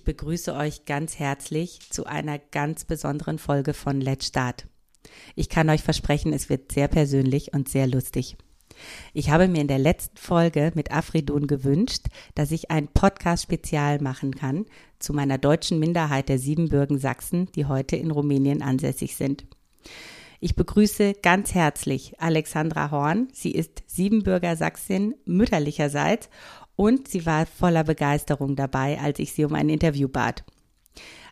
Ich begrüße euch ganz herzlich zu einer ganz besonderen Folge von Let's Start. Ich kann euch versprechen, es wird sehr persönlich und sehr lustig. Ich habe mir in der letzten Folge mit Afridun gewünscht, dass ich ein Podcast-Spezial machen kann zu meiner deutschen Minderheit der Siebenbürgen Sachsen, die heute in Rumänien ansässig sind. Ich begrüße ganz herzlich Alexandra Horn. Sie ist Siebenbürger Sachsin mütterlicherseits und sie war voller Begeisterung dabei, als ich sie um ein Interview bat.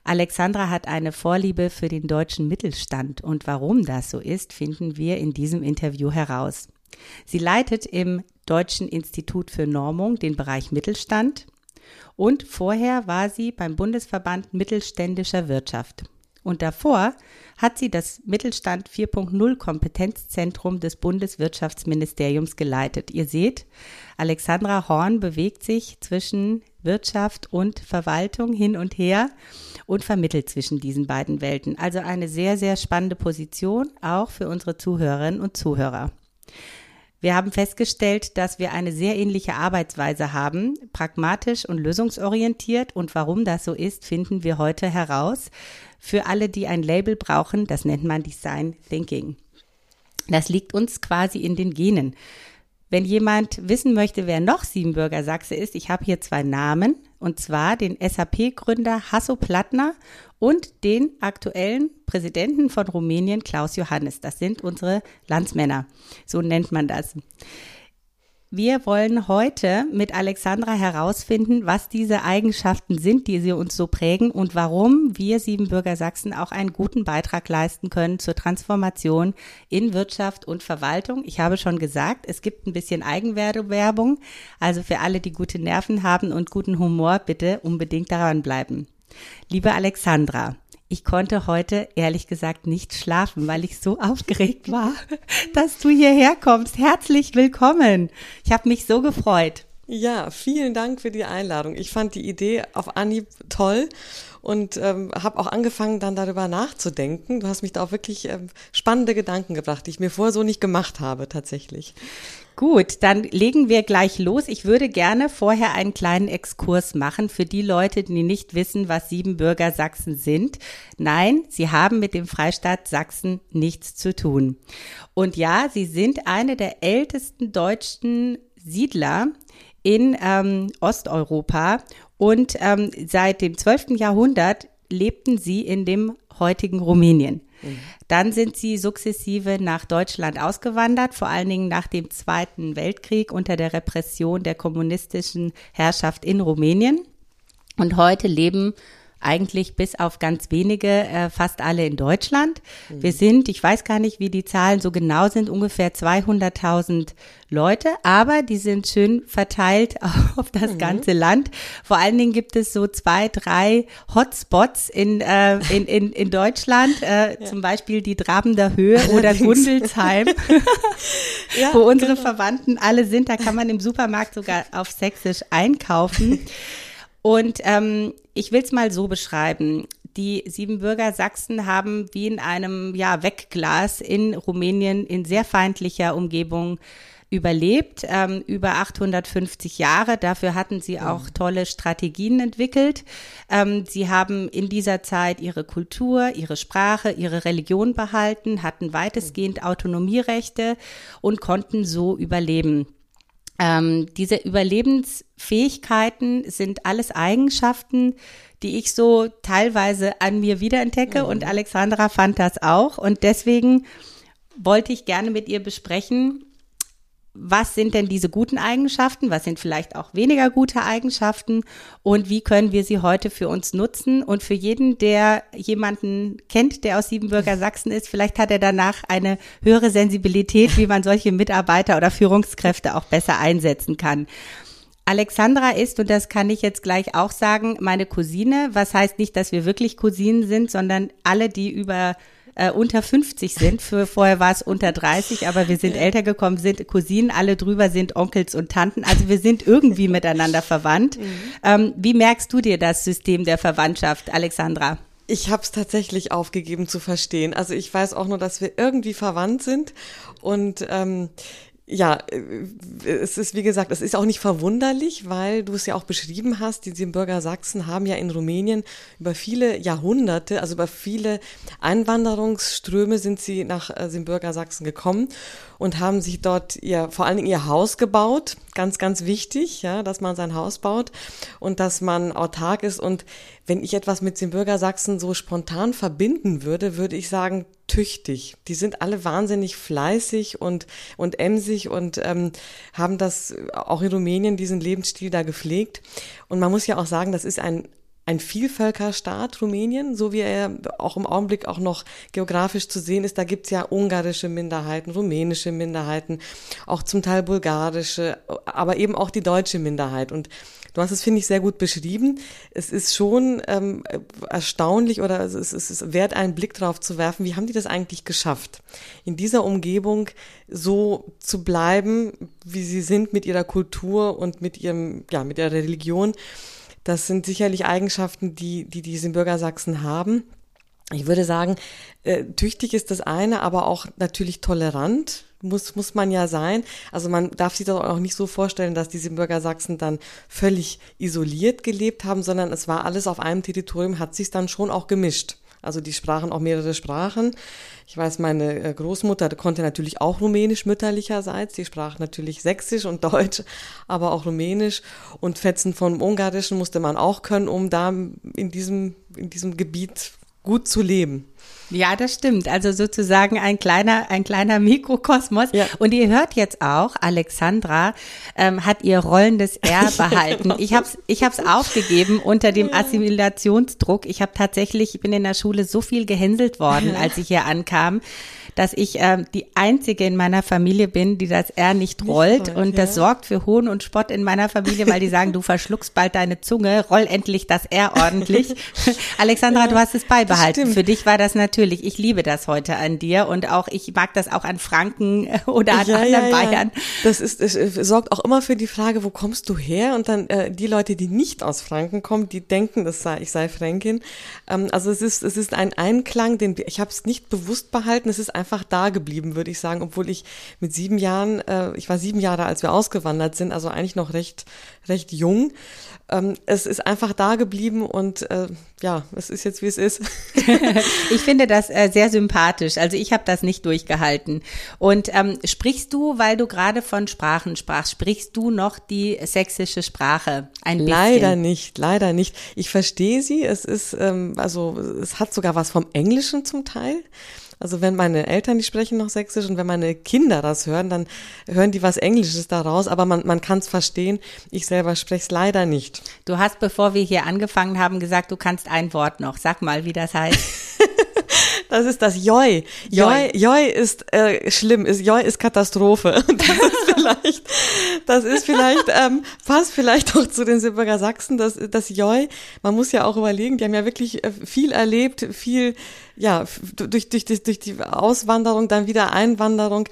Alexandra hat eine Vorliebe für den deutschen Mittelstand und warum das so ist, finden wir in diesem Interview heraus. Sie leitet im Deutschen Institut für Normung den Bereich Mittelstand und vorher war sie beim Bundesverband Mittelständischer Wirtschaft. Und davor hat sie das Mittelstand 4.0 Kompetenzzentrum des Bundeswirtschaftsministeriums geleitet. Ihr seht, Alexandra Horn bewegt sich zwischen Wirtschaft und Verwaltung hin und her und vermittelt zwischen diesen beiden Welten. Also eine sehr, sehr spannende Position, auch für unsere Zuhörerinnen und Zuhörer. Wir haben festgestellt, dass wir eine sehr ähnliche Arbeitsweise haben, pragmatisch und lösungsorientiert. Und warum das so ist, finden wir heute heraus. Für alle, die ein Label brauchen, das nennt man Design Thinking. Das liegt uns quasi in den Genen. Wenn jemand wissen möchte, wer noch Siebenbürger Sachse ist, ich habe hier zwei Namen, und zwar den SAP-Gründer Hasso Plattner und den aktuellen Präsidenten von Rumänien, Klaus Johannes. Das sind unsere Landsmänner. So nennt man das. Wir wollen heute mit Alexandra herausfinden, was diese Eigenschaften sind, die sie uns so prägen und warum wir Siebenbürger Sachsen auch einen guten Beitrag leisten können zur Transformation in Wirtschaft und Verwaltung. Ich habe schon gesagt, es gibt ein bisschen Eigenwerbung. Also für alle, die gute Nerven haben und guten Humor, bitte unbedingt daran bleiben. Liebe Alexandra, ich konnte heute ehrlich gesagt nicht schlafen, weil ich so aufgeregt war, dass du hierher kommst. Herzlich willkommen. Ich habe mich so gefreut. Ja, vielen Dank für die Einladung. Ich fand die Idee auf Anhieb toll und ähm, habe auch angefangen, dann darüber nachzudenken. Du hast mich da auch wirklich ähm, spannende Gedanken gebracht, die ich mir vorher so nicht gemacht habe, tatsächlich. Gut, dann legen wir gleich los. Ich würde gerne vorher einen kleinen Exkurs machen für die Leute, die nicht wissen, was Siebenbürger Sachsen sind. Nein, sie haben mit dem Freistaat Sachsen nichts zu tun. Und ja, sie sind eine der ältesten deutschen Siedler in ähm, Osteuropa und ähm, seit dem 12. Jahrhundert lebten sie in dem heutigen Rumänien. Dann sind sie sukzessive nach Deutschland ausgewandert, vor allen Dingen nach dem Zweiten Weltkrieg unter der Repression der kommunistischen Herrschaft in Rumänien. Und heute leben eigentlich bis auf ganz wenige, äh, fast alle in Deutschland. Mhm. Wir sind, ich weiß gar nicht, wie die Zahlen so genau sind, ungefähr 200.000 Leute, aber die sind schön verteilt auf das mhm. ganze Land. Vor allen Dingen gibt es so zwei, drei Hotspots in, äh, in, in, in Deutschland, äh, ja. zum Beispiel die Drabender Höhe oder Gundelsheim, ja, wo unsere genau. Verwandten alle sind. Da kann man im Supermarkt sogar auf Sächsisch einkaufen. Und ähm, ich will es mal so beschreiben. Die Siebenbürger Sachsen haben wie in einem ja, Wegglas in Rumänien in sehr feindlicher Umgebung überlebt, ähm, über 850 Jahre. Dafür hatten sie auch mhm. tolle Strategien entwickelt. Ähm, sie haben in dieser Zeit ihre Kultur, ihre Sprache, ihre Religion behalten, hatten weitestgehend Autonomierechte und konnten so überleben. Ähm, diese Überlebensfähigkeiten sind alles Eigenschaften, die ich so teilweise an mir wiederentdecke mhm. und Alexandra fand das auch und deswegen wollte ich gerne mit ihr besprechen, was sind denn diese guten Eigenschaften, was sind vielleicht auch weniger gute Eigenschaften und wie können wir sie heute für uns nutzen und für jeden, der jemanden kennt, der aus Siebenbürger Sachsen ist, vielleicht hat er danach eine höhere Sensibilität, wie man solche Mitarbeiter oder Führungskräfte auch besser einsetzen kann. Alexandra ist, und das kann ich jetzt gleich auch sagen, meine Cousine. Was heißt nicht, dass wir wirklich Cousinen sind, sondern alle, die über äh, unter 50 sind. Für vorher war es unter 30, aber wir sind älter gekommen, sind Cousinen, alle drüber sind Onkels und Tanten. Also wir sind irgendwie miteinander verwandt. Mhm. Ähm, wie merkst du dir das System der Verwandtschaft, Alexandra? Ich habe es tatsächlich aufgegeben zu verstehen. Also ich weiß auch nur, dass wir irgendwie verwandt sind und ähm, ja, äh, es ist wie gesagt, es ist auch nicht verwunderlich, weil du es ja auch beschrieben hast, die Siebenbürger Sachsen haben ja in Rumänien über viele Jahrhunderte, also über viele Einwanderungsströme sind sie nach äh, Siebenbürger Sachsen gekommen und haben sich dort ihr, vor allen Dingen ihr Haus gebaut. Ganz, ganz wichtig, ja, dass man sein Haus baut und dass man autark ist. Und wenn ich etwas mit Siebenbürger Sachsen so spontan verbinden würde, würde ich sagen, tüchtig. Die sind alle wahnsinnig fleißig und, und emsig und ähm, haben das auch in Rumänien, diesen Lebensstil da gepflegt. Und man muss ja auch sagen, das ist ein, ein Vielvölkerstaat, Rumänien, so wie er auch im Augenblick auch noch geografisch zu sehen ist. Da gibt's ja ungarische Minderheiten, rumänische Minderheiten, auch zum Teil bulgarische, aber eben auch die deutsche Minderheit. Und du hast es, finde ich, sehr gut beschrieben. Es ist schon ähm, erstaunlich oder es ist, wert, einen Blick drauf zu werfen, wie haben die das eigentlich geschafft, in dieser Umgebung so zu bleiben, wie sie sind mit ihrer Kultur und mit ihrem, ja, mit ihrer Religion das sind sicherlich Eigenschaften, die, die diese Bürger Sachsen haben. Ich würde sagen, äh, tüchtig ist das eine, aber auch natürlich tolerant muss, muss man ja sein. Also man darf sich das auch nicht so vorstellen, dass diese Bürger Sachsen dann völlig isoliert gelebt haben, sondern es war alles auf einem Territorium, hat sich dann schon auch gemischt. Also die sprachen auch mehrere Sprachen. Ich weiß, meine äh, Großmutter konnte natürlich auch Rumänisch mütterlicherseits. Die sprach natürlich Sächsisch und Deutsch, aber auch Rumänisch. Und Fetzen vom Ungarischen musste man auch können, um da in diesem, in diesem Gebiet gut zu leben. Ja, das stimmt. Also sozusagen ein kleiner, ein kleiner Mikrokosmos. Ja. Und ihr hört jetzt auch, Alexandra ähm, hat ihr rollendes R behalten. ich habe es ich hab's aufgegeben unter dem Assimilationsdruck. Ich habe tatsächlich, ich bin in der Schule so viel gehänselt worden, als ich hier ankam dass ich äh, die einzige in meiner Familie bin, die das R nicht rollt. Und das sorgt für Hohn und Spott in meiner Familie, weil die sagen, du verschluckst bald deine Zunge, roll endlich das R ordentlich. Alexandra, du hast es beibehalten. Für dich war das natürlich. Ich liebe das heute an dir und auch ich mag das auch an Franken oder an ja, anderen ja, Bayern. Das ist, es sorgt auch immer für die Frage, wo kommst du her? Und dann äh, die Leute, die nicht aus Franken kommen, die denken, das sei, ich sei Fränkin. Ähm, also es ist, es ist ein Einklang, den ich habe es nicht bewusst behalten. Es ist einfach einfach da geblieben, würde ich sagen, obwohl ich mit sieben Jahren, äh, ich war sieben Jahre, als wir ausgewandert sind, also eigentlich noch recht, recht jung. Ähm, es ist einfach da geblieben und äh, ja, es ist jetzt wie es ist. ich finde das äh, sehr sympathisch. Also ich habe das nicht durchgehalten. Und ähm, sprichst du, weil du gerade von Sprachen sprachst, sprichst du noch die sächsische Sprache? Ein bisschen? Leider nicht, leider nicht. Ich verstehe sie. Es ist ähm, also es hat sogar was vom Englischen zum Teil. Also wenn meine Eltern, die sprechen noch Sächsisch und wenn meine Kinder das hören, dann hören die was Englisches daraus, aber man, man kann es verstehen. Ich selber spreche es leider nicht. Du hast, bevor wir hier angefangen haben, gesagt, du kannst ein Wort noch. Sag mal, wie das heißt. Das ist das Joi. Joi, Joi ist äh, schlimm, ist Joi ist Katastrophe. Das ist vielleicht, das ist vielleicht, ähm, passt vielleicht auch zu den Silberger Sachsen, das, das Joi, man muss ja auch überlegen, die haben ja wirklich äh, viel erlebt, viel ja, durch, durch, durch, durch die Auswanderung, dann wieder Einwanderung.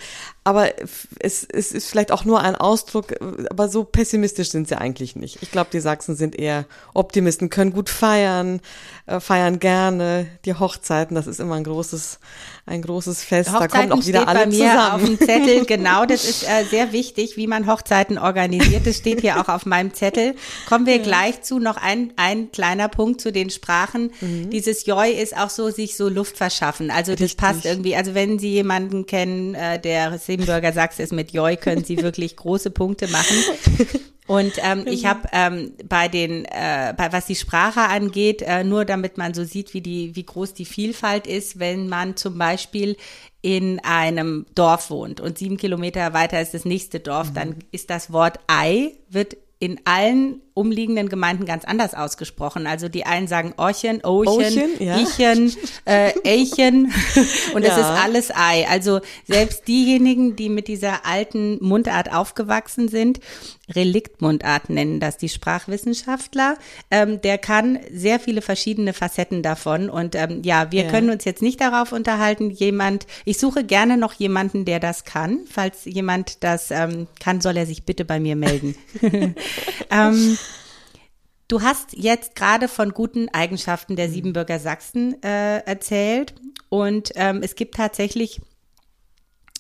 Aber es, es ist vielleicht auch nur ein Ausdruck, aber so pessimistisch sind sie eigentlich nicht. Ich glaube, die Sachsen sind eher Optimisten, können gut feiern, äh, feiern gerne. Die Hochzeiten, das ist immer ein großes, ein großes Fest. Hochzeiten da kommen auch wieder alle bei mir zusammen. Auf dem Zettel, genau, das ist äh, sehr wichtig, wie man Hochzeiten organisiert. Das steht hier auch auf meinem Zettel. Kommen wir ja. gleich zu. Noch ein, ein kleiner Punkt zu den Sprachen. Mhm. Dieses Joi ist auch so, sich so Luft verschaffen. Also das Richtig. passt irgendwie. Also wenn Sie jemanden kennen, äh, der Siebenbürger Sachs ist mit Joy, können Sie wirklich große Punkte machen. Und ähm, ich genau. habe ähm, bei den, äh, bei, was die Sprache angeht, äh, nur damit man so sieht, wie die, wie groß die Vielfalt ist, wenn man zum Beispiel in einem Dorf wohnt und sieben Kilometer weiter ist das nächste Dorf, mhm. dann ist das Wort Ei wird in allen umliegenden Gemeinden ganz anders ausgesprochen. Also die einen sagen Orchen, Ochen, Ochen, ja. Ichen, äh, Eichen und es Ja. ist alles Ei. Also selbst diejenigen, die mit dieser alten Mundart aufgewachsen sind, Reliktmundart nennen das die Sprachwissenschaftler, ähm, der kann sehr viele verschiedene Facetten davon und ähm, ja, wir Ja. können uns jetzt nicht darauf unterhalten, jemand, ich suche gerne noch jemanden, der das kann. Falls jemand das ähm, kann, soll er sich bitte bei mir melden. ähm, Du hast jetzt gerade von guten Eigenschaften der Siebenbürger Sachsen äh, erzählt. Und ähm, es gibt tatsächlich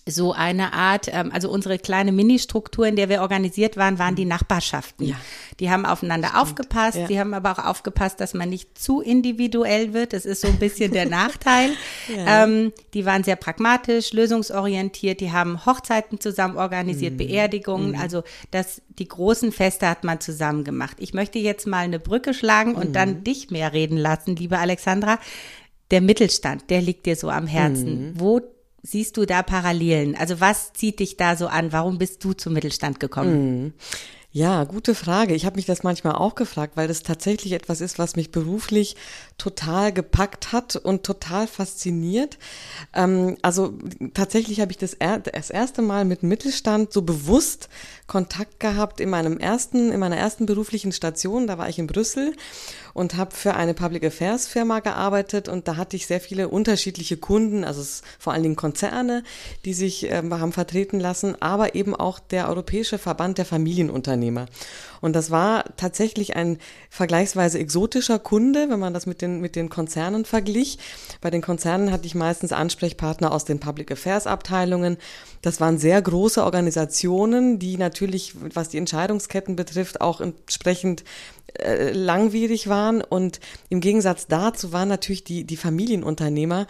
so eine Art, ähm, also unsere kleine Ministruktur, in der wir organisiert waren, waren die Nachbarschaften. Ja. Die haben aufeinander aufgepasst, ja. die haben aber auch aufgepasst, dass man nicht zu individuell wird. Das ist so ein bisschen der Nachteil. Ja. ähm, die waren sehr pragmatisch, lösungsorientiert, die haben Hochzeiten zusammen organisiert, Mhm. Beerdigungen, also das, die großen Feste hat man zusammen gemacht. Ich möchte jetzt mal eine Brücke schlagen und Mhm. dann dich mehr reden lassen, liebe Alexandra. Der Mittelstand, der liegt dir so am Herzen. Mhm. Wo siehst du da Parallelen? Also was zieht dich da so an? Warum bist du zum Mittelstand gekommen? Ja, gute Frage. Ich habe mich das manchmal auch gefragt, weil das tatsächlich etwas ist, was mich beruflich total gepackt hat und total fasziniert. Ähm, also tatsächlich habe ich das, er, das erste Mal mit Mittelstand so bewusst Kontakt gehabt in meinem ersten, in meiner ersten beruflichen Station. Da war ich in Brüssel und habe für eine Public Affairs Firma gearbeitet und da hatte ich sehr viele unterschiedliche Kunden, also vor allen Dingen Konzerne, die sich ähm, haben vertreten lassen, aber eben auch der Europäische Verband der Familienunternehmer. Und das war tatsächlich ein vergleichsweise exotischer Kunde, wenn man das mit den, mit den Konzernen verglich. Bei den Konzernen hatte ich meistens Ansprechpartner aus den Public Affairs Abteilungen. Das waren sehr große Organisationen, die natürlich, was die Entscheidungsketten betrifft, auch entsprechend äh, langwierig waren und im Gegensatz dazu waren natürlich die, die Familienunternehmer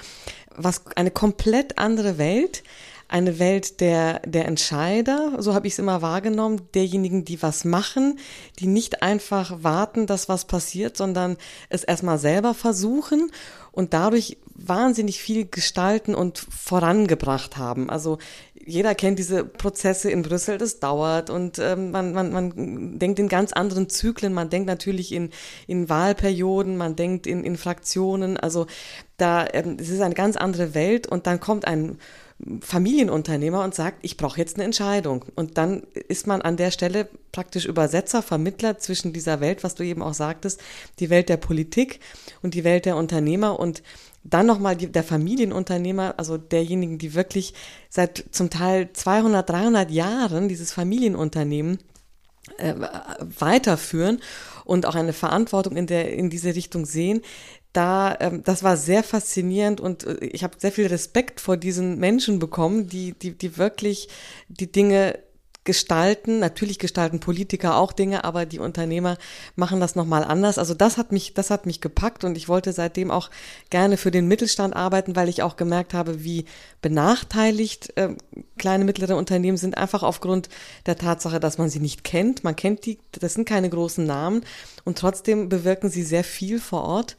was eine komplett andere Welt, eine Welt der, der Entscheider, so habe ich es immer wahrgenommen, derjenigen, die was machen, die nicht einfach warten, dass was passiert, sondern es erstmal selber versuchen und dadurch wahnsinnig viel gestalten und vorangebracht haben. Also jeder kennt diese Prozesse in Brüssel, das dauert und ähm, man, man, man denkt in ganz anderen Zyklen, man denkt natürlich in, in Wahlperioden, man denkt in, in Fraktionen, also da ähm, es ist eine ganz andere Welt und dann kommt ein Familienunternehmer und sagt, ich brauche jetzt eine Entscheidung. Und dann ist man an der Stelle praktisch Übersetzer, Vermittler zwischen dieser Welt, was du eben auch sagtest, die Welt der Politik und die Welt der Unternehmer und dann nochmal der Familienunternehmer, also derjenigen, die wirklich seit zum Teil 200, 300 Jahren dieses Familienunternehmen äh, weiterführen und auch eine Verantwortung in der in diese Richtung sehen. Da, ähm, das war sehr faszinierend und äh, ich habe sehr viel Respekt vor diesen Menschen bekommen, die, die, die wirklich die Dinge gestalten. Natürlich gestalten Politiker auch Dinge, aber die Unternehmer machen das nochmal anders. Also das hat mich, das hat mich gepackt und ich wollte seitdem auch gerne für den Mittelstand arbeiten, weil ich auch gemerkt habe, wie benachteiligt äh, kleine, mittlere Unternehmen sind, einfach aufgrund der Tatsache, dass man sie nicht kennt. Man kennt die, das sind keine großen Namen und trotzdem bewirken sie sehr viel vor Ort.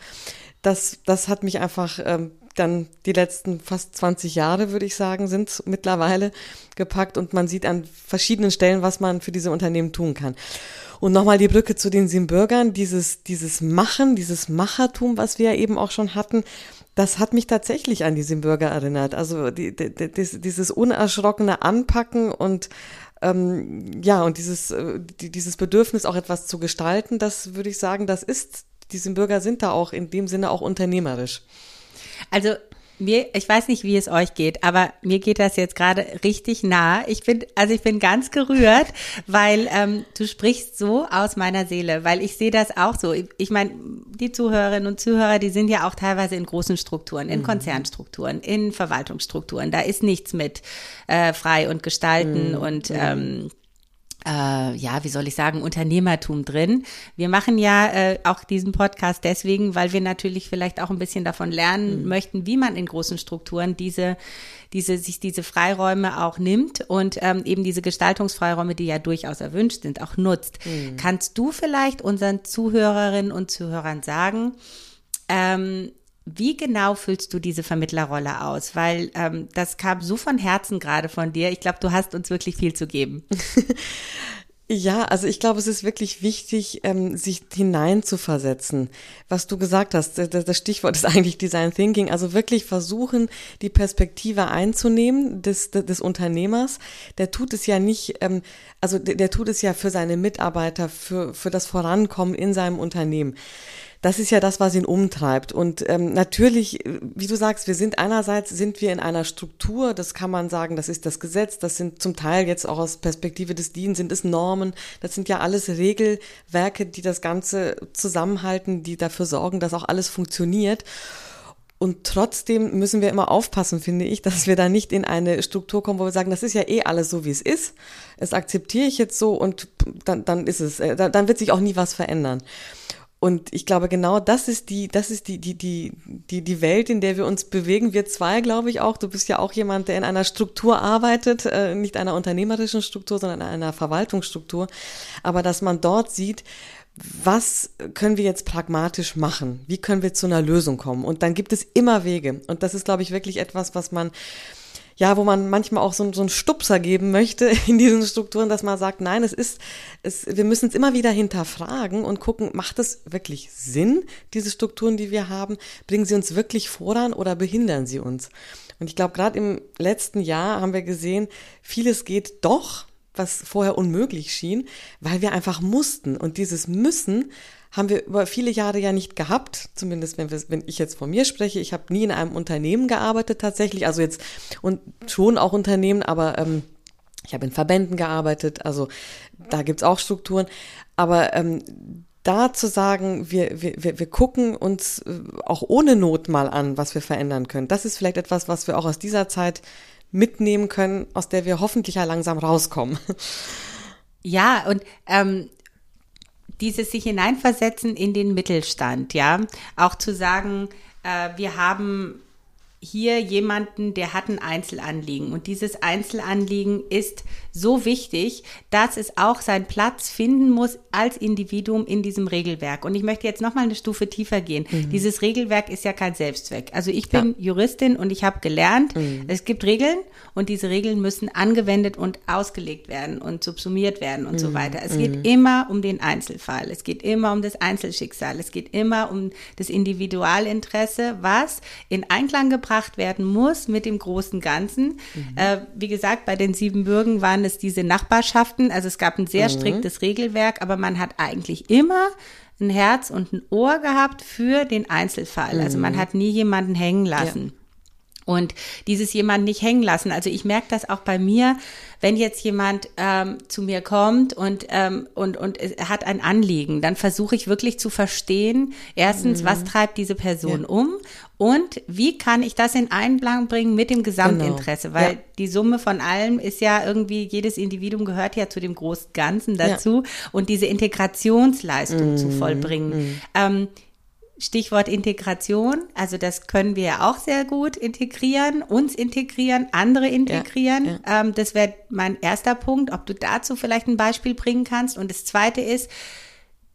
Das, das hat mich einfach ähm, dann die letzten fast 20 Jahre, würde ich sagen, sind mittlerweile gepackt und man sieht an verschiedenen Stellen, was man für diese Unternehmen tun kann. Und nochmal die Brücke zu den Siebenbürgern, dieses, dieses Machen, dieses Machertum, was wir eben auch schon hatten, das hat mich tatsächlich an die Siebenbürger erinnert. Also die, die, die, dieses unerschrockene Anpacken und ähm, ja, und dieses, äh, die, dieses Bedürfnis auch etwas zu gestalten, das würde ich sagen, das ist, Siebenbürger sind da auch in dem Sinne auch unternehmerisch. Also mir, ich weiß nicht, wie es euch geht, aber mir geht das jetzt gerade richtig nah. Ich bin, also ich bin ganz gerührt, weil ähm, du sprichst so aus meiner Seele, weil ich sehe das auch so. Ich, ich meine, die Zuhörerinnen und Zuhörer, die sind ja auch teilweise in großen Strukturen, in Konzernstrukturen, in Verwaltungsstrukturen. Da ist nichts mit äh, frei und gestalten und ähm, äh, ja, wie soll ich sagen, Unternehmertum drin. Wir machen ja äh, auch diesen Podcast deswegen, weil wir natürlich vielleicht auch ein bisschen davon lernen Mhm. möchten, wie man in großen Strukturen diese, diese, sich diese Freiräume auch nimmt und ähm, eben diese Gestaltungsfreiräume, die ja durchaus erwünscht sind, auch nutzt. Mhm. Kannst du vielleicht unseren Zuhörerinnen und Zuhörern sagen, ähm, wie genau füllst du diese Vermittlerrolle aus? Weil ähm, das kam so von Herzen gerade von dir. Ich glaube, du hast uns wirklich viel zu geben. Ja, also ich glaube, es ist wirklich wichtig, ähm, sich hineinzuversetzen. Was du gesagt hast, das Stichwort ist eigentlich Design Thinking, also wirklich versuchen, die Perspektive einzunehmen des, des Unternehmers. Der tut es ja nicht, ähm, also der, der tut es ja für seine Mitarbeiter, für, für das Vorankommen in seinem Unternehmen das ist ja das, was ihn umtreibt. Und ähm, natürlich, wie du sagst, wir sind einerseits sind wir in einer Struktur, das kann man sagen, das ist das Gesetz, das sind zum Teil jetzt auch aus Perspektive des DIN, sind es Normen, das sind ja alles Regelwerke, die das Ganze zusammenhalten, die dafür sorgen, dass auch alles funktioniert. Und trotzdem müssen wir immer aufpassen, finde ich, dass wir da nicht in eine Struktur kommen, wo wir sagen, das ist ja eh alles so, wie es ist. Es akzeptiere ich jetzt so und dann, dann ist es, äh, dann wird sich auch nie was verändern. Und ich glaube, genau das ist die, das ist die, die, die, die, die Welt, in der wir uns bewegen. Wir zwei, glaube ich auch. Du bist ja auch jemand, der in einer Struktur arbeitet, äh, nicht einer unternehmerischen Struktur, sondern in einer Verwaltungsstruktur. Aber dass man dort sieht, was können wir jetzt pragmatisch machen? Wie können wir zu einer Lösung kommen? Und dann gibt es immer Wege. Und das ist, glaube ich, wirklich etwas, was man ja, wo man manchmal auch so, so einen Stupser geben möchte in diesen Strukturen, dass man sagt, nein, es ist, es, wir müssen es immer wieder hinterfragen und gucken, macht es wirklich Sinn, diese Strukturen, die wir haben? Bringen sie uns wirklich voran oder behindern sie uns? Und ich glaube, gerade im letzten Jahr haben wir gesehen, vieles geht doch, was vorher unmöglich schien, weil wir einfach mussten. Und dieses Müssen haben wir über viele Jahre ja nicht gehabt, zumindest wenn, wir, wenn ich jetzt von mir spreche. Ich habe nie in einem Unternehmen gearbeitet tatsächlich, also jetzt und schon auch Unternehmen, aber ähm, ich habe in Verbänden gearbeitet, also da gibt's auch Strukturen. Aber ähm, da zu sagen, wir, wir, wir gucken uns äh, auch ohne Not mal an, was wir verändern können, das ist vielleicht etwas, was wir auch aus dieser Zeit mitnehmen können, aus der wir hoffentlich ja langsam rauskommen. Ja, und ähm, dieses sich hineinversetzen in den Mittelstand, ja, auch zu sagen, äh, wir haben hier jemanden, der hat ein Einzelanliegen und dieses Einzelanliegen ist so wichtig, dass es auch seinen Platz finden muss als Individuum in diesem Regelwerk. Und ich möchte jetzt noch mal eine Stufe tiefer gehen. Mhm. Dieses Regelwerk ist ja kein Selbstzweck. Also ich bin ja. Juristin und ich habe gelernt, mhm. es gibt Regeln und diese Regeln müssen angewendet und ausgelegt werden und subsumiert werden und mhm. so weiter. Es geht mhm. immer um den Einzelfall. Es geht immer um das Einzelschicksal. Es geht immer um das Individualinteresse, was in Einklang gebracht gebracht werden muss mit dem großen Ganzen. Mhm. Äh, wie gesagt, bei den Siebenbürgen waren es diese Nachbarschaften. Also es gab ein sehr mhm. striktes Regelwerk, aber man hat eigentlich immer ein Herz und ein Ohr gehabt für den Einzelfall. Mhm. Also man mhm. hat nie jemanden hängen lassen. Und dieses jemand nicht hängen lassen. Also ich merke das auch bei mir, wenn jetzt jemand ähm, zu mir kommt und, ähm, und, und hat ein Anliegen, dann versuche ich wirklich zu verstehen, erstens, mhm. was treibt diese Person ja. um und wie kann ich das in Einklang bringen mit dem Gesamtinteresse? Genau. Weil ja. die Summe von allem ist ja irgendwie, jedes Individuum gehört ja zu dem großen Ganzen dazu ja. und diese Integrationsleistung mm, zu vollbringen. Mm. Ähm, Stichwort Integration, also das können wir ja auch sehr gut integrieren, uns integrieren, andere integrieren. Ja, ja. Ähm, das wäre mein erster Punkt, ob du dazu vielleicht ein Beispiel bringen kannst. Und das zweite ist,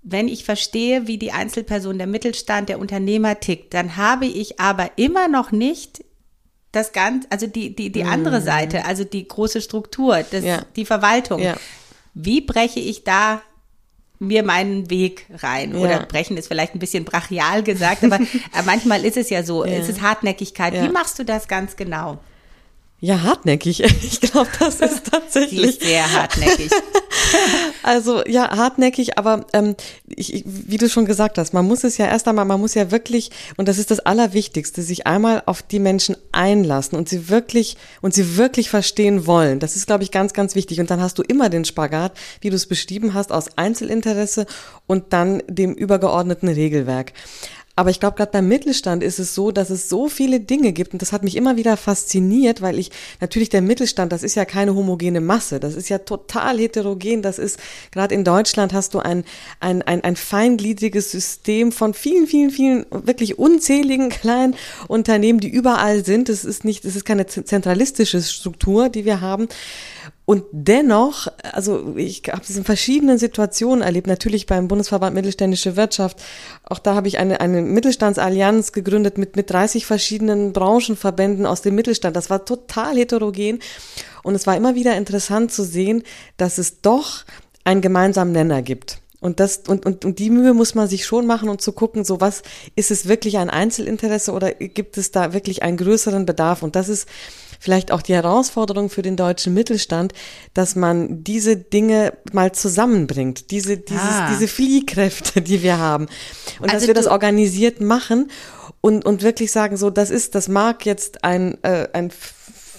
wenn ich verstehe, wie die Einzelperson, der Mittelstand, der Unternehmer tickt, dann habe ich aber immer noch nicht das Ganze, also die, die, die andere mhm. Seite, also die große Struktur, das, ja. die Verwaltung. Wie breche ich da mir meinen Weg rein. Oder ja. brechen ist vielleicht ein bisschen brachial gesagt, aber manchmal ist es ja so, ja. es ist Hartnäckigkeit. Wie machst du das ganz genau? Ja, hartnäckig. Ich glaube, das ist tatsächlich. Sie ist sehr hartnäckig. also ja, hartnäckig, aber ähm, ich, wie du schon gesagt hast, man muss es ja erst einmal, man muss ja wirklich, und das ist das Allerwichtigste, sich einmal auf die Menschen einlassen und sie wirklich und sie wirklich verstehen wollen. Das ist, glaube ich, ganz, ganz wichtig. Und dann hast du immer den Spagat, wie du es beschrieben hast, aus Einzelinteresse und dann dem übergeordneten Regelwerk. Aber ich glaube, gerade beim Mittelstand ist es so, dass es so viele Dinge gibt und das hat mich immer wieder fasziniert, weil ich natürlich der Mittelstand, das ist ja keine homogene Masse, das ist ja total heterogen. Das ist gerade in Deutschland hast du ein ein ein, ein feingliedriges System von vielen vielen vielen wirklich unzähligen kleinen Unternehmen, die überall sind. Es ist nicht, es ist keine zentralistische Struktur, die wir haben. Und dennoch, also ich habe es in verschiedenen Situationen erlebt, natürlich beim Bundesverband Mittelständische Wirtschaft. Auch da habe ich eine, eine Mittelstandsallianz gegründet mit, mit 30 verschiedenen Branchenverbänden aus dem Mittelstand. Das war total heterogen. Und es war immer wieder interessant zu sehen, dass es doch einen gemeinsamen Nenner gibt. Und das, und, und, und die Mühe muss man sich schon machen und zu gucken, so was, ist es wirklich ein Einzelinteresse oder gibt es da wirklich einen größeren Bedarf? Und das ist vielleicht auch die Herausforderung für den deutschen Mittelstand, dass man diese Dinge mal zusammenbringt, diese, dieses, ah. diese Fliehkräfte, die wir haben. Und also dass wir das organisiert machen und, und wirklich sagen, so, das ist, das mag jetzt ein, äh, ein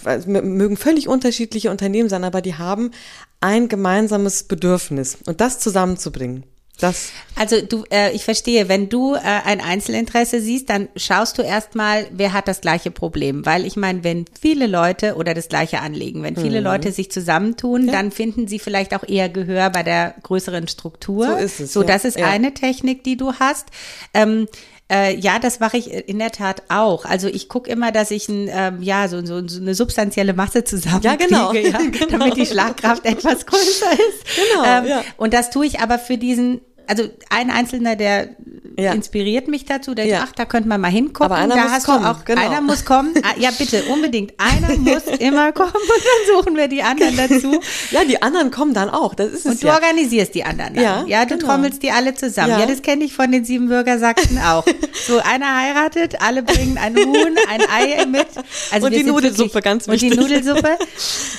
also mögen völlig unterschiedliche Unternehmen sein, aber die haben ein gemeinsames Bedürfnis und das zusammenzubringen. Das also du, äh, ich verstehe, wenn du äh, ein Einzelinteresse siehst, dann schaust du erstmal, wer hat das gleiche Problem. Weil ich meine, wenn viele Leute oder das gleiche anlegen, wenn viele mhm. Leute sich zusammentun, ja. dann finden sie vielleicht auch eher Gehör bei der größeren Struktur. So ist es. So, das ist ja. eine Technik, die du hast. Ähm, äh, ja, das mache ich in der Tat auch. Also ich gucke immer, dass ich ein, ähm, ja, so, so, so eine substanzielle Masse zusammenkriege, ja, genau. ja, genau. damit die Schlagkraft etwas größer ist. Genau, ähm, ja. Und das tue ich aber für diesen also ein Einzelner, der ja. inspiriert mich dazu, der ja. ach, da könnte man mal hingucken. Aber einer da muss hast kommen, du auch, genau. einer muss kommen. Ah, ja, bitte, unbedingt. Einer muss immer kommen und dann suchen wir die anderen dazu. Ja, die anderen kommen dann auch. Das ist es Und du ja. organisierst die anderen dann. Ja, ja du genau. trommelst die alle zusammen. Ja, das kenne ich von den Siebenbürger Sachsen auch. So, einer heiratet, alle bringen ein Huhn, ein Ei mit. Also und die Nudelsuppe, wirklich, ganz wichtig. Und die Nudelsuppe.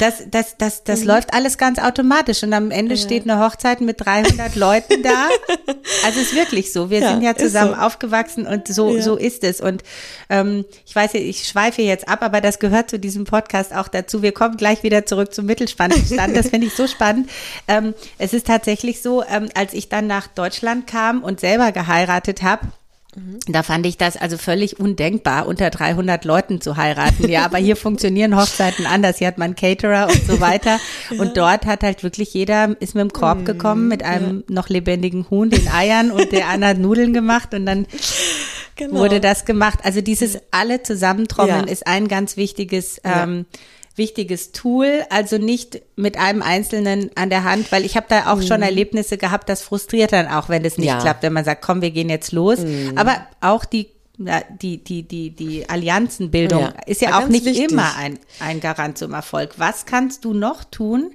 Das, das, das, das mhm. läuft alles ganz automatisch. Und am Ende steht eine Hochzeit mit 300 Leuten da. Also es ist wirklich so. Wir sind ja zusammen so. aufgewachsen und so, so ist es. Und ähm, ich weiß, ich schweife jetzt ab, aber das gehört zu diesem Podcast auch dazu. Wir kommen gleich wieder zurück zum Mittelspannstand. Das finde ich so spannend. Ähm, es ist tatsächlich so, ähm, als ich dann nach Deutschland kam und selber geheiratet habe, da fand ich das also völlig undenkbar, unter 300 Leuten zu heiraten. Ja, aber hier funktionieren Hochzeiten anders. Hier hat man Caterer und so weiter. Und dort hat halt wirklich jeder, ist mit dem Korb mhm. gekommen, mit einem noch lebendigen Huhn, den Eiern und der andere hat Nudeln gemacht und dann genau. wurde das gemacht. Also dieses alle zusammentrommeln ja. ist ein ganz wichtiges ähm, ja wichtiges Tool, also nicht mit einem Einzelnen an der Hand, weil ich habe da auch mhm. schon Erlebnisse gehabt, das frustriert dann auch, wenn es nicht ja. klappt, wenn man sagt, komm, wir gehen jetzt los. Mhm. Aber auch die die, die, die, die Allianzenbildung ja. ist ja, ja auch nicht wichtig. immer ein, ein Garant zum Erfolg. Was kannst du noch tun,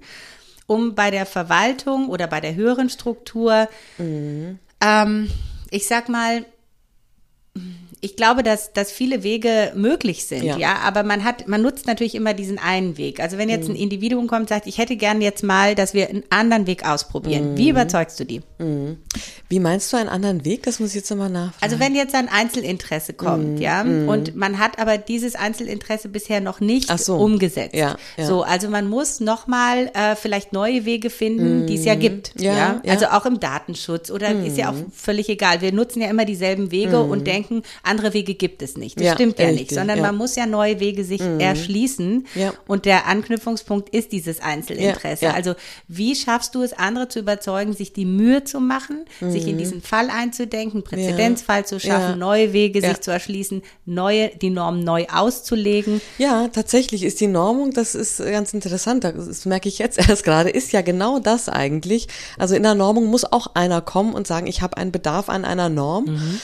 um bei der Verwaltung oder bei der höheren Struktur, mhm. ähm, ich sag mal, ich glaube, dass, dass viele Wege möglich sind, ja. ja. aber man hat, man nutzt natürlich immer diesen einen Weg. Also wenn jetzt mhm. ein Individuum kommt und sagt, ich hätte gern jetzt mal, dass wir einen anderen Weg ausprobieren. Mhm. Wie überzeugst du die? Mhm. Wie meinst du einen anderen Weg? Das muss ich jetzt nochmal nachfragen. Also wenn jetzt ein Einzelinteresse kommt, mhm. ja, mhm. und man hat aber dieses Einzelinteresse bisher noch nicht so. umgesetzt. Ja, ja. So, also man muss nochmal äh, vielleicht neue Wege finden, die es ja mhm. gibt. Ja? Also auch im Datenschutz oder ist ja auch völlig egal. Wir nutzen ja immer dieselben Wege und denken, andere Wege gibt es nicht. Das ja, stimmt ja nicht, sondern ja. man muss ja neue Wege sich mhm. erschließen. Ja. Und der Anknüpfungspunkt ist dieses Einzelinteresse. Also wie schaffst du es, andere zu überzeugen, sich die Mühe zu machen, mhm. sich in mhm. diesen Fall einzudenken, Präzedenzfall zu schaffen, neue Wege sich zu erschließen, neue, die Norm neu auszulegen? Ja, tatsächlich ist die Normung, das ist ganz interessant, das merke ich jetzt erst gerade, ist ja genau das eigentlich. Also in der Normung muss auch einer kommen und sagen, ich habe einen Bedarf an einer Norm. Mhm.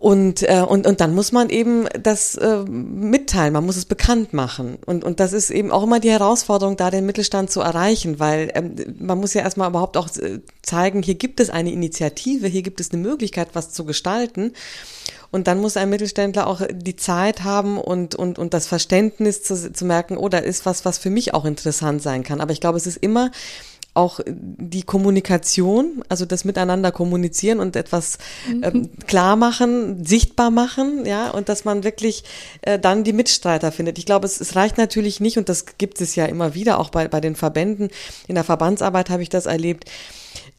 Und, äh, und, und dann muss man eben das äh, mitteilen, man muss es bekannt machen. Und, und das ist eben auch immer die Herausforderung, da den Mittelstand zu erreichen, weil ähm, man muss ja erstmal überhaupt auch äh, zeigen, hier gibt es eine Initiative, hier gibt es eine Möglichkeit, was zu gestalten. Und dann muss ein Mittelständler auch die Zeit haben und, und, und das Verständnis zu, zu merken, oh, da ist was, was für mich auch interessant sein kann. Aber ich glaube, es ist immer auch die Kommunikation, also das Miteinander kommunizieren und etwas ähm, mhm. klar machen, sichtbar machen, ja, und dass man wirklich äh, dann die Mitstreiter findet. Ich glaube, es, es reicht natürlich nicht, und das gibt es ja immer wieder, auch bei, bei den Verbänden. In der Verbandsarbeit habe ich das erlebt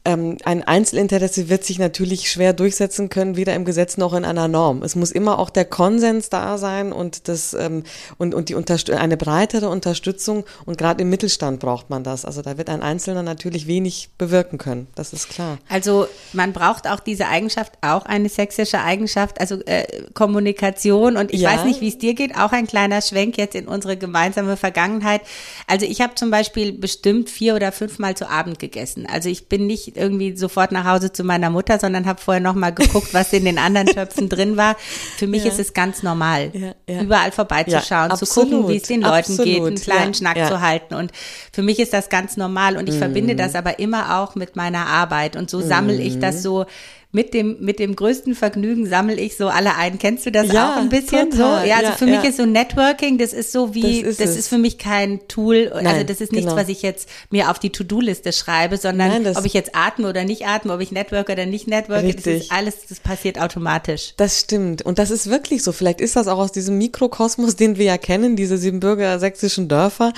ähm, ein Einzelinteresse wird sich natürlich schwer durchsetzen können, weder im Gesetz noch in einer Norm. Es muss immer auch der Konsens da sein und das ähm, und und die Unterst eine breitere Unterstützung und gerade im Mittelstand braucht man das. Also da wird ein Einzelner natürlich wenig bewirken können. Das ist klar. Also man braucht auch diese Eigenschaft, auch eine sächsische Eigenschaft, also äh, Kommunikation und ich ja. weiß nicht, wie es dir geht. Auch ein kleiner Schwenk jetzt in unsere gemeinsame Vergangenheit. Also ich habe zum Beispiel bestimmt vier oder fünfmal zu Abend gegessen. Also ich bin bin nicht irgendwie sofort nach Hause zu meiner Mutter, sondern habe vorher noch mal geguckt, was in den anderen Töpfen drin war. Für mich ja. ist es ganz normal, ja, ja. überall vorbeizuschauen, zu gucken, wie es den Leuten absolut. geht, einen kleinen Schnack zu halten. Und für mich ist das ganz normal. Und ich mhm. verbinde das aber immer auch mit meiner Arbeit. Und so sammle ich das mhm. so mit dem, mit dem größten Vergnügen sammle ich so alle ein. Kennst du das ja, auch ein bisschen? Total. So? Ja, also ja, für mich ist so Networking, das ist so wie, das ist, das ist für mich kein Tool. Also Nein, also das ist nichts, genau. was ich jetzt mir auf die To-Do-Liste schreibe, sondern Nein, ob ich jetzt atme oder nicht atme, ob ich network oder nicht networke, das ist alles, das passiert automatisch. Das stimmt. Und das ist wirklich so. Vielleicht ist das auch aus diesem Mikrokosmos, den wir ja kennen, diese Siebenbürger sächsischen Dörfer,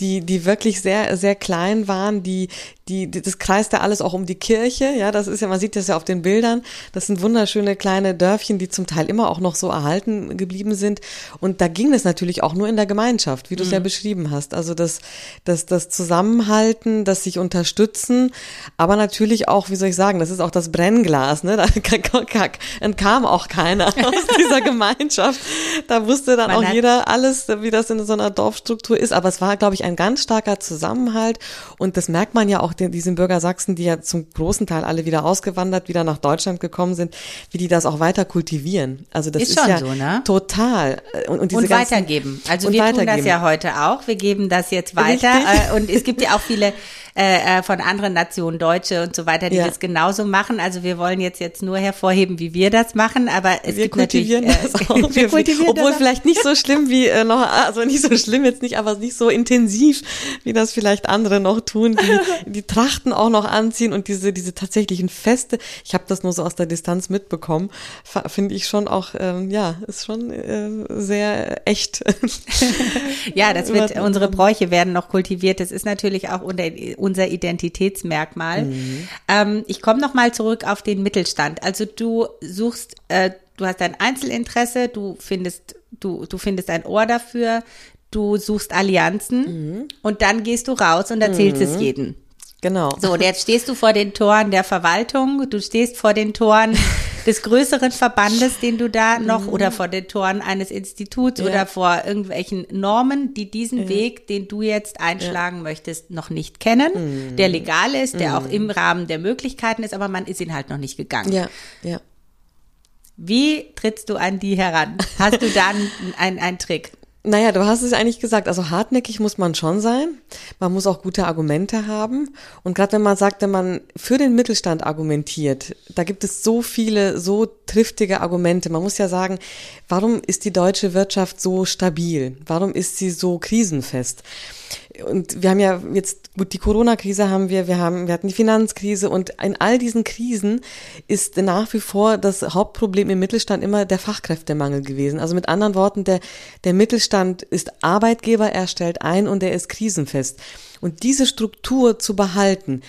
die, die wirklich sehr, sehr klein waren, die, die, das kreiste alles auch um die Kirche. Ja, das ist ja, man sieht das ja auf den Bildern. Das sind wunderschöne kleine Dörfchen, die zum Teil immer auch noch so erhalten geblieben sind. Und da ging es natürlich auch nur in der Gemeinschaft, wie du es mhm. ja beschrieben hast. Also das, das, das Zusammenhalten, das sich unterstützen, aber natürlich auch, wie soll ich sagen, das ist auch das Brennglas, ne? Da entkam auch keiner aus dieser Gemeinschaft. Da wusste dann man auch jeder alles, wie das in so einer Dorfstruktur ist. Aber es war, glaube ich, ein ganz starker Zusammenhalt. Und das merkt man ja auch den, diesen Bürger Sachsen, die ja zum großen Teil alle wieder ausgewandert, wieder nach Deutschland gekommen sind, wie die das auch weiter kultivieren. Also das ist, ist ja so, ne? total. Und, und, diese und weitergeben. Also wir tun das ja heute auch. Wir geben das jetzt weiter. Richtig. Äh, und es gibt ja auch viele äh, äh, von anderen Nationen, Deutsche und so weiter, die ja. das genauso machen. Also wir wollen jetzt jetzt nur hervorheben, wie wir das machen, aber es wir gibt kultivieren natürlich, das äh, auch. wir kultivieren obwohl das vielleicht nicht so schlimm wie äh, noch, also nicht so schlimm jetzt nicht, aber nicht so intensiv, wie das vielleicht andere noch tun, die, die Trachten auch noch anziehen und diese diese tatsächlichen Feste. Ich habe das nur so aus der Distanz mitbekommen, finde ich schon auch, ähm, ja, ist schon äh, sehr echt. ja, das wird unsere Bräuche werden noch kultiviert. Das ist natürlich auch unter unser Identitätsmerkmal. Mhm. Ähm, ich komme noch mal zurück auf den Mittelstand. Also du suchst, äh, du hast ein Einzelinteresse, du findest, du, du findest ein Ohr dafür, du suchst Allianzen mhm. und dann gehst du raus und erzählst mhm. es jedem. Genau. So, und jetzt stehst du vor den Toren der Verwaltung, du stehst vor den Toren des größeren Verbandes, den du da noch, mhm. oder vor den Toren eines Instituts ja. oder vor irgendwelchen Normen, die diesen ja. Weg, den du jetzt einschlagen ja. möchtest, noch nicht kennen, mhm. der legal ist, der mhm. auch im Rahmen der Möglichkeiten ist, aber man ist ihn halt noch nicht gegangen. Ja, ja. Wie trittst du an die heran? Hast du da einen, einen Trick? Naja, du hast es eigentlich gesagt. Also hartnäckig muss man schon sein. Man muss auch gute Argumente haben. Und gerade wenn man sagt, wenn man für den Mittelstand argumentiert, da gibt es so viele, so triftige Argumente. Man muss ja sagen, warum ist die deutsche Wirtschaft so stabil? Warum ist sie so krisenfest? Und wir haben ja jetzt, gut, die Corona-Krise haben wir, wir haben, wir hatten die Finanzkrise und in all diesen Krisen ist nach wie vor das Hauptproblem im Mittelstand immer der Fachkräftemangel gewesen. Also mit anderen Worten, der, der Mittelstand ist Arbeitgeber, er stellt ein und er ist krisenfest. Und diese Struktur zu behalten,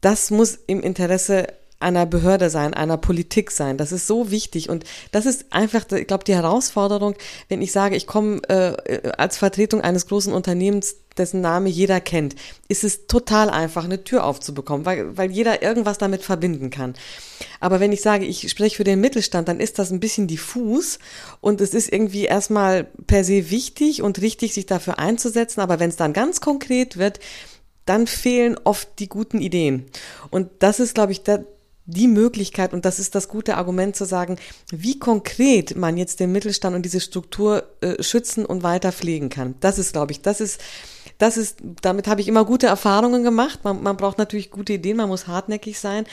das muss im Interesse einer Behörde sein, einer Politik sein. Das ist so wichtig und das ist einfach, ich glaube, die Herausforderung, wenn ich sage, ich komme äh, als Vertretung eines großen Unternehmens, dessen Name jeder kennt, ist es total einfach, eine Tür aufzubekommen, weil, weil jeder irgendwas damit verbinden kann. Aber wenn ich sage, ich spreche für den Mittelstand, dann ist das ein bisschen diffus und es ist irgendwie erstmal per se wichtig und richtig, sich dafür einzusetzen. Aber wenn es dann ganz konkret wird, dann fehlen oft die guten Ideen. Und das ist, glaube ich, der, die Möglichkeit, und das ist das gute Argument zu sagen, wie konkret man jetzt den Mittelstand und diese Struktur äh, schützen und weiter pflegen kann. Das ist, glaube ich, das ist, das ist, damit habe ich immer gute Erfahrungen gemacht. Man, man braucht natürlich gute Ideen, man muss hartnäckig sein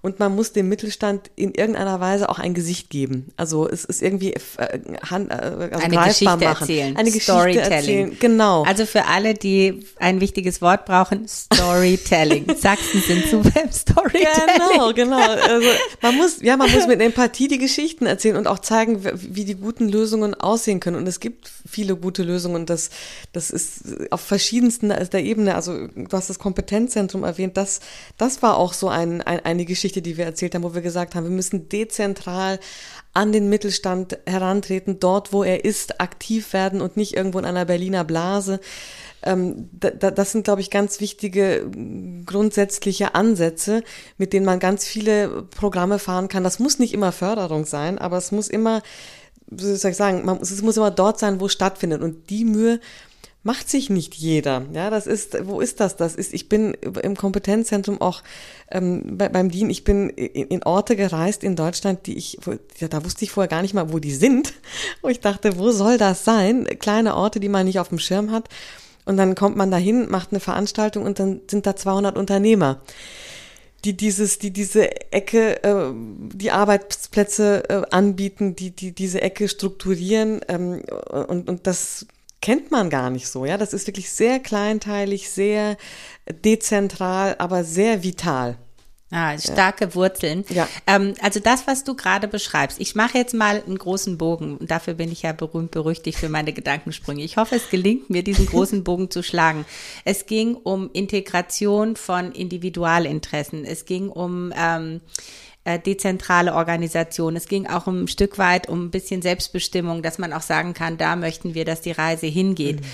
und man muss dem Mittelstand in irgendeiner Weise auch ein Gesicht geben. Also es ist irgendwie äh, hand, äh, also eine Geschichte machen. erzählen, eine Geschichte erzählen, genau. Also für alle, die ein wichtiges Wort brauchen, Storytelling. Sachsen sind super im Storytelling. Genau, genau. Also man muss, ja, man muss mit Empathie die Geschichten erzählen und auch zeigen, wie die guten Lösungen aussehen können. Und es gibt viele gute Lösungen. Und das, das ist auf verschiedensten der Ebene. Also du hast das Kompetenzzentrum erwähnt. Das, das war auch so ein, ein eine Geschichte Geschichte, die wir erzählt haben, wo wir gesagt haben, wir müssen dezentral an den Mittelstand herantreten, dort, wo er ist, aktiv werden und nicht irgendwo in einer Berliner Blase. Ähm, das sind, glaube ich, ganz wichtige grundsätzliche Ansätze, mit denen man ganz viele Programme fahren kann. Das muss nicht immer Förderung sein, aber es muss immer, wie soll ich sagen, es muss immer dort sein, wo es stattfindet. Und die Mühe macht sich nicht jeder. Ja, das ist, wo ist das? Das ist, ich bin im Kompetenzzentrum auch ähm, bei, beim DIN, ich bin in, in, Orte gereist in Deutschland, die ich, wo, ja, da wusste ich vorher gar nicht mal, wo die sind. Wo ich dachte, wo soll das sein? Kleine Orte, die man nicht auf dem Schirm hat. Und dann kommt man dahin, macht eine Veranstaltung und dann sind da 200 Unternehmer die dieses, die diese Ecke, äh, die Arbeitsplätze äh, anbieten, die, die diese Ecke strukturieren ähm, und, und das kennt man gar nicht so, ja. Das ist wirklich sehr kleinteilig, sehr dezentral, aber sehr vital. Ah, starke ja. Wurzeln. Ja. Ähm, also das, was du gerade beschreibst. Ich mache jetzt mal einen großen Bogen und dafür bin ich ja berühmt berüchtigt für meine Gedankensprünge. Ich hoffe, es gelingt mir, diesen großen Bogen zu schlagen. Es ging um Integration von Individualinteressen. Es ging um ähm, äh, dezentrale Organisation. Es ging auch um ein Stück weit um ein bisschen Selbstbestimmung, dass man auch sagen kann, da möchten wir, dass die Reise hingeht. Mhm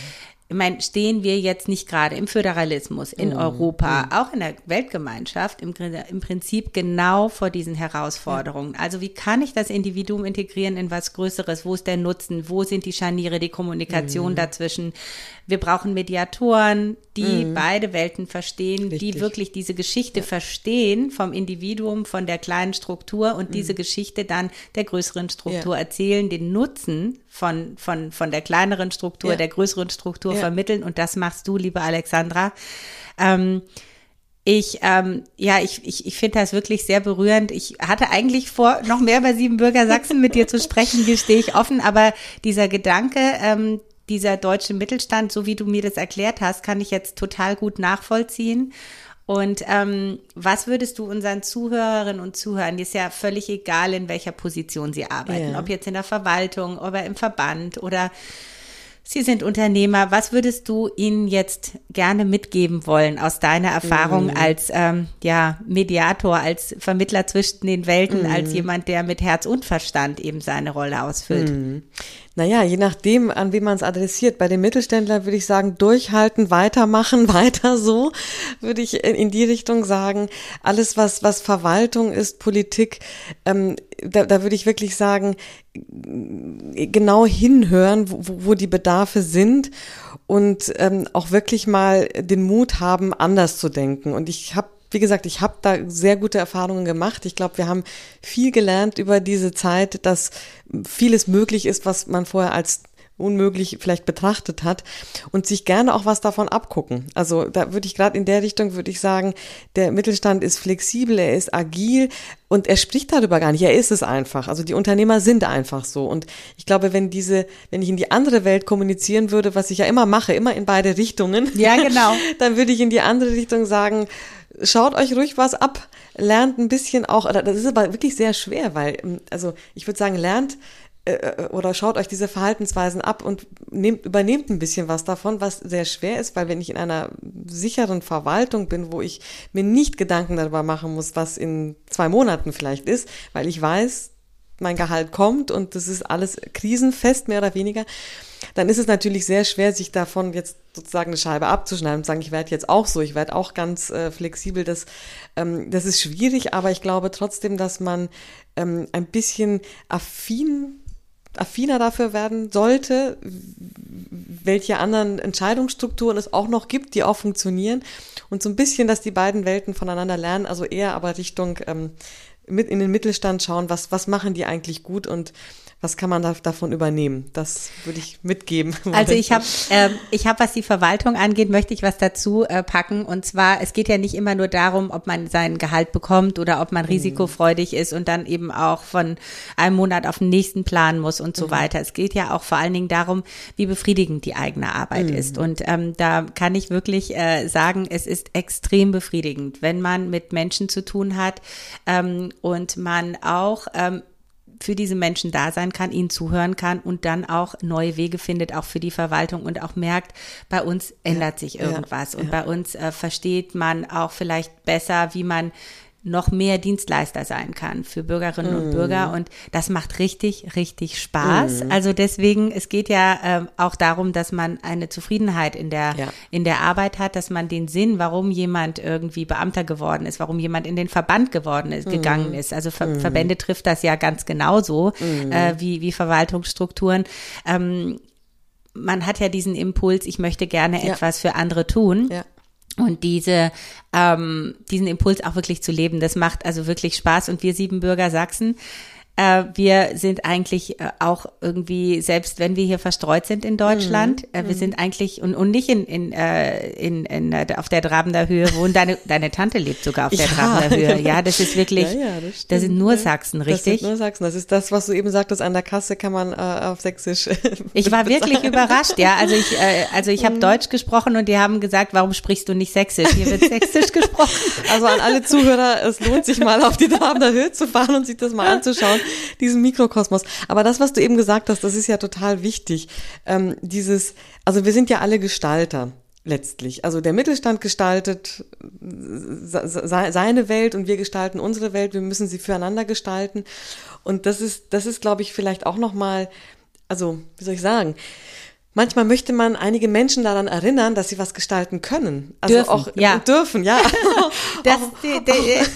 ich meine, stehen wir jetzt nicht gerade im Föderalismus, in mm, Europa, mm. auch in der Weltgemeinschaft im, im, Prinzip genau vor diesen Herausforderungen. Also wie kann ich das Individuum integrieren in was Größeres? Wo ist der Nutzen? Wo sind die Scharniere, die Kommunikation mm. dazwischen? Wir brauchen Mediatoren, die mhm. beide Welten verstehen, Richtig. die wirklich diese Geschichte ja. verstehen vom Individuum, von der kleinen Struktur und mhm. diese Geschichte dann der größeren Struktur ja. erzählen, den Nutzen von, von, von der kleineren Struktur, ja. der größeren Struktur vermitteln. Und das machst du, liebe Alexandra. Ähm, ich, ähm, ja, ich, ich, ich finde das wirklich sehr berührend. Ich hatte eigentlich vor, noch mehr über Siebenbürger Sachsen mit dir zu sprechen, gestehe ich offen, aber dieser Gedanke, ähm, dieser deutsche Mittelstand, so wie du mir das erklärt hast, kann ich jetzt total gut nachvollziehen. Und ähm, was würdest du unseren Zuhörerinnen und Zuhörern, ist ja völlig egal, in welcher Position sie arbeiten, ja. ob jetzt in der Verwaltung oder im Verband oder Sie sind Unternehmer. Was würdest du ihnen jetzt gerne mitgeben wollen aus deiner Erfahrung mm. als ähm, ja, Mediator, als Vermittler zwischen den Welten, mm. als jemand, der mit Herz und Verstand eben seine Rolle ausfüllt? Mm. Naja, je nachdem, an wen man es adressiert. Bei den Mittelständlern würde ich sagen, durchhalten, weitermachen, weiter so, würde ich in die Richtung sagen. Alles, was, was Verwaltung ist, Politik, ähm, da, da würde ich wirklich sagen, genau hinhören, wo, wo die Bedarfe sind und ähm, auch wirklich mal den Mut haben, anders zu denken. Und ich habe wie gesagt, ich habe da sehr gute Erfahrungen gemacht. Ich glaube, wir haben viel gelernt über diese Zeit, dass vieles möglich ist, was man vorher als unmöglich vielleicht betrachtet hat und sich gerne auch was davon abgucken. Also da würde ich gerade in der Richtung würde ich sagen, der Mittelstand ist flexibel, er ist agil und er spricht darüber gar nicht. Er ist es einfach. Also die Unternehmer sind einfach so. Und ich glaube, wenn diese, wenn ich in die andere Welt kommunizieren würde, was ich ja immer mache, immer in beide Richtungen. Ja, genau. dann würde ich in die andere Richtung sagen, schaut euch ruhig was ab, lernt ein bisschen auch, das ist aber wirklich sehr schwer, weil, ähm, also ich würde sagen, lernt äh, äh, oder schaut euch diese Verhaltensweisen ab und nehmt, übernehmt ein bisschen was davon, was sehr schwer ist, weil wenn ich in einer sicheren Verwaltung bin, wo ich mir nicht Gedanken darüber machen muss, was in zwei Monaten vielleicht ist, weil ich weiß, mein Gehalt kommt und das ist alles krisenfest, mehr oder weniger, dann ist es natürlich sehr schwer, sich davon jetzt sozusagen eine Scheibe abzuschneiden und sagen, ich werde jetzt auch so, ich werde auch ganz äh, flexibel. Das, ähm, das ist schwierig, aber ich glaube trotzdem, dass man ähm, ein bisschen affin affiner dafür werden sollte, welche anderen Entscheidungsstrukturen es auch noch gibt, die auch funktionieren und so ein bisschen, dass die beiden Welten voneinander lernen, also eher aber Richtung ähm, mit in den Mittelstand schauen, was was machen die eigentlich gut und was kann man da, davon übernehmen? Das würde ich mitgeben. Also ich habe, äh, ich habe, was die Verwaltung angeht, möchte ich was dazu äh, packen. Und zwar, es geht ja nicht immer nur darum, ob man sein Gehalt bekommt oder ob man mhm. risikofreudig ist und dann eben auch von einem Monat auf den nächsten planen muss und so mhm. weiter. Es geht ja auch vor allen Dingen darum, wie befriedigend die eigene Arbeit mhm. ist. Und ähm, da kann ich wirklich äh, sagen, es ist extrem befriedigend, wenn man mit Menschen zu tun hat ähm, und man auch ähm, für diese Menschen da sein kann, ihnen zuhören kann und dann auch neue Wege findet, auch für die Verwaltung und auch merkt, bei uns ändert ja, sich irgendwas ja, und ja. bei uns äh, versteht man auch vielleicht besser, wie man noch mehr Dienstleister sein kann für Bürgerinnen mm. und Bürger. Und das macht richtig, richtig Spaß. Mm. Also deswegen, es geht ja ähm, auch darum, dass man eine Zufriedenheit in der, ja. in der Arbeit hat, dass man den Sinn, warum jemand irgendwie Beamter geworden ist, warum jemand in den Verband geworden ist, mm. gegangen ist. Also Ver mm. Verbände trifft das ja ganz genauso äh, wie, wie Verwaltungsstrukturen. Ähm, man hat ja diesen Impuls, ich möchte gerne Ja. etwas für andere tun. Ja. Und diese, ähm, diesen Impuls auch wirklich zu leben, das macht also wirklich Spaß. Und wir Siebenbürger Sachsen, äh, wir sind eigentlich äh, auch irgendwie, selbst wenn wir hier verstreut sind in Deutschland, Mhm. äh, wir sind eigentlich und, und nicht in, in, äh, in, in, äh, auf der Drabender Höhe wohnen. Deine, deine Tante lebt sogar auf der Ja. Drabender Höhe. Ja, das ist wirklich, Ja, ja, das das, stimmt, sind nur. Sachsen, Das richtig? sind nur Sachsen. Das ist das, was du eben sagtest, an der Kasse kann man äh, auf Sächsisch. Ich war wirklich überrascht, ja. Also ich, äh, also ich Mhm. habe Deutsch gesprochen und die haben gesagt, warum sprichst du nicht Sächsisch? Hier wird Sächsisch gesprochen. Also an alle Zuhörer, es lohnt sich mal auf die Drabender Höhe zu fahren und sich das mal anzuschauen, diesen Mikrokosmos. Aber das, was du eben gesagt hast, das ist ja total wichtig. Ähm, dieses, also wir sind ja alle Gestalter letztlich. Also der Mittelstand gestaltet se- seine Welt und wir gestalten unsere Welt. Wir müssen sie füreinander gestalten. Und das ist, das ist, glaube ich, vielleicht auch noch mal, also wie soll ich sagen? Manchmal möchte man einige Menschen daran erinnern, dass sie was gestalten können. Also Dürfen, auch ja. dürfen, ja. Das, die, die,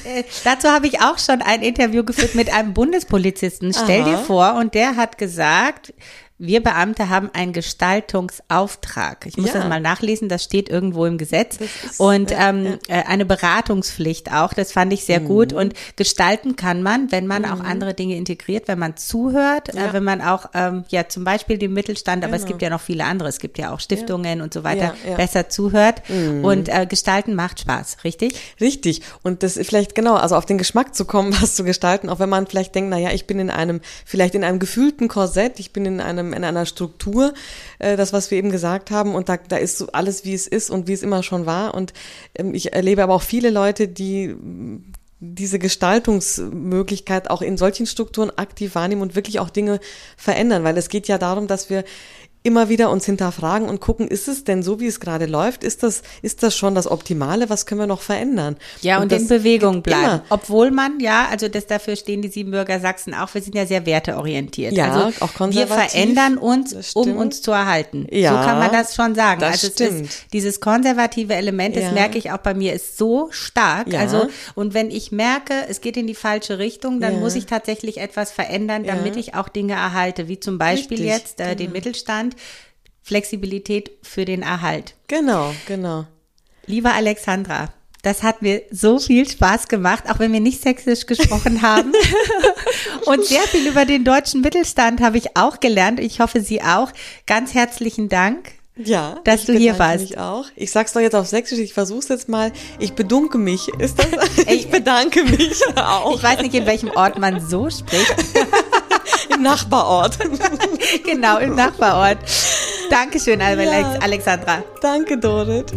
äh, dazu habe ich auch schon ein Interview geführt mit einem Bundespolizisten. Stell Aha. dir vor, und der hat gesagt, wir Beamte haben einen Gestaltungsauftrag. Ich muss Ja. das mal nachlesen, das steht irgendwo im Gesetz. ist, und ja, ähm, äh, eine Beratungspflicht auch, das fand ich Mhm. sehr gut. Und gestalten kann man, wenn man auch andere Dinge integriert, wenn man zuhört, Ja. äh, wenn man auch, ähm, ja zum Beispiel den Mittelstand, aber es Genau. gibt ja noch viele andere, es gibt ja auch Stiftungen und so weiter, Ja, ja. besser zuhört. Und äh, gestalten macht Spaß, richtig? Richtig. Und das ist vielleicht genau, also auf den Geschmack zu kommen, was zu gestalten, auch wenn man vielleicht denkt, na ja, ich bin in einem, vielleicht in einem gefühlten Korsett, ich bin in einem, in einer Struktur, äh, das, was wir eben gesagt haben, und da, da ist so alles, wie es ist und wie es immer schon war. Und ähm, ich erlebe aber auch viele Leute, die mh, diese Gestaltungsmöglichkeit auch in solchen Strukturen aktiv wahrnehmen und wirklich auch Dinge verändern, weil es geht ja darum, dass wir immer wieder uns hinterfragen und gucken, ist es denn so, wie es gerade läuft? Ist das, ist das schon das Optimale? Was können wir noch verändern? Ja, und, das in Bewegung bleiben. Immer. Obwohl man, ja, also das dafür stehen die Siebenbürger Sachsen auch, wir sind ja sehr werteorientiert. Ja, also auch wir konservativ. verändern uns, um uns zu erhalten. Ja, so kann man das schon sagen. das also stimmt. ist dieses konservative Element, das Ja. merke ich auch bei mir, ist so stark. Ja. Also, und wenn ich merke, es geht in die falsche Richtung, dann Ja. muss ich tatsächlich etwas verändern, damit ich auch Dinge erhalte, wie zum Beispiel Richtig, jetzt äh, den genau. Mittelstand. Flexibilität für den Erhalt. Genau, genau. Liebe Alexandra, das hat mir so viel Spaß gemacht, auch wenn wir nicht sächsisch gesprochen haben. Und sehr viel über den deutschen Mittelstand habe ich auch gelernt. Ich hoffe, Sie auch. Ganz herzlichen Dank. Ja, Dass ich du hier warst. Mich auch. Ich sag's doch jetzt auf Sächsisch, ich versuch's jetzt mal. Ich bedunke mich. Ist das? Ich bedanke mich auch. Ich weiß nicht, in welchem Ort man so spricht. Im Nachbarort. genau, im Nachbarort. Dankeschön, Alex Ja. Alexandra. Danke, Dorit.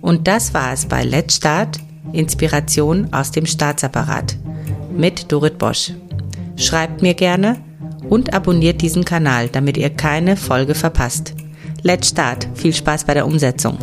Und das war es bei Let's Start, Inspiration aus dem Staatsapparat mit Dorit Bosch. Schreibt mir gerne und abonniert diesen Kanal, damit ihr keine Folge verpasst. Let's Start, viel Spaß bei der Umsetzung.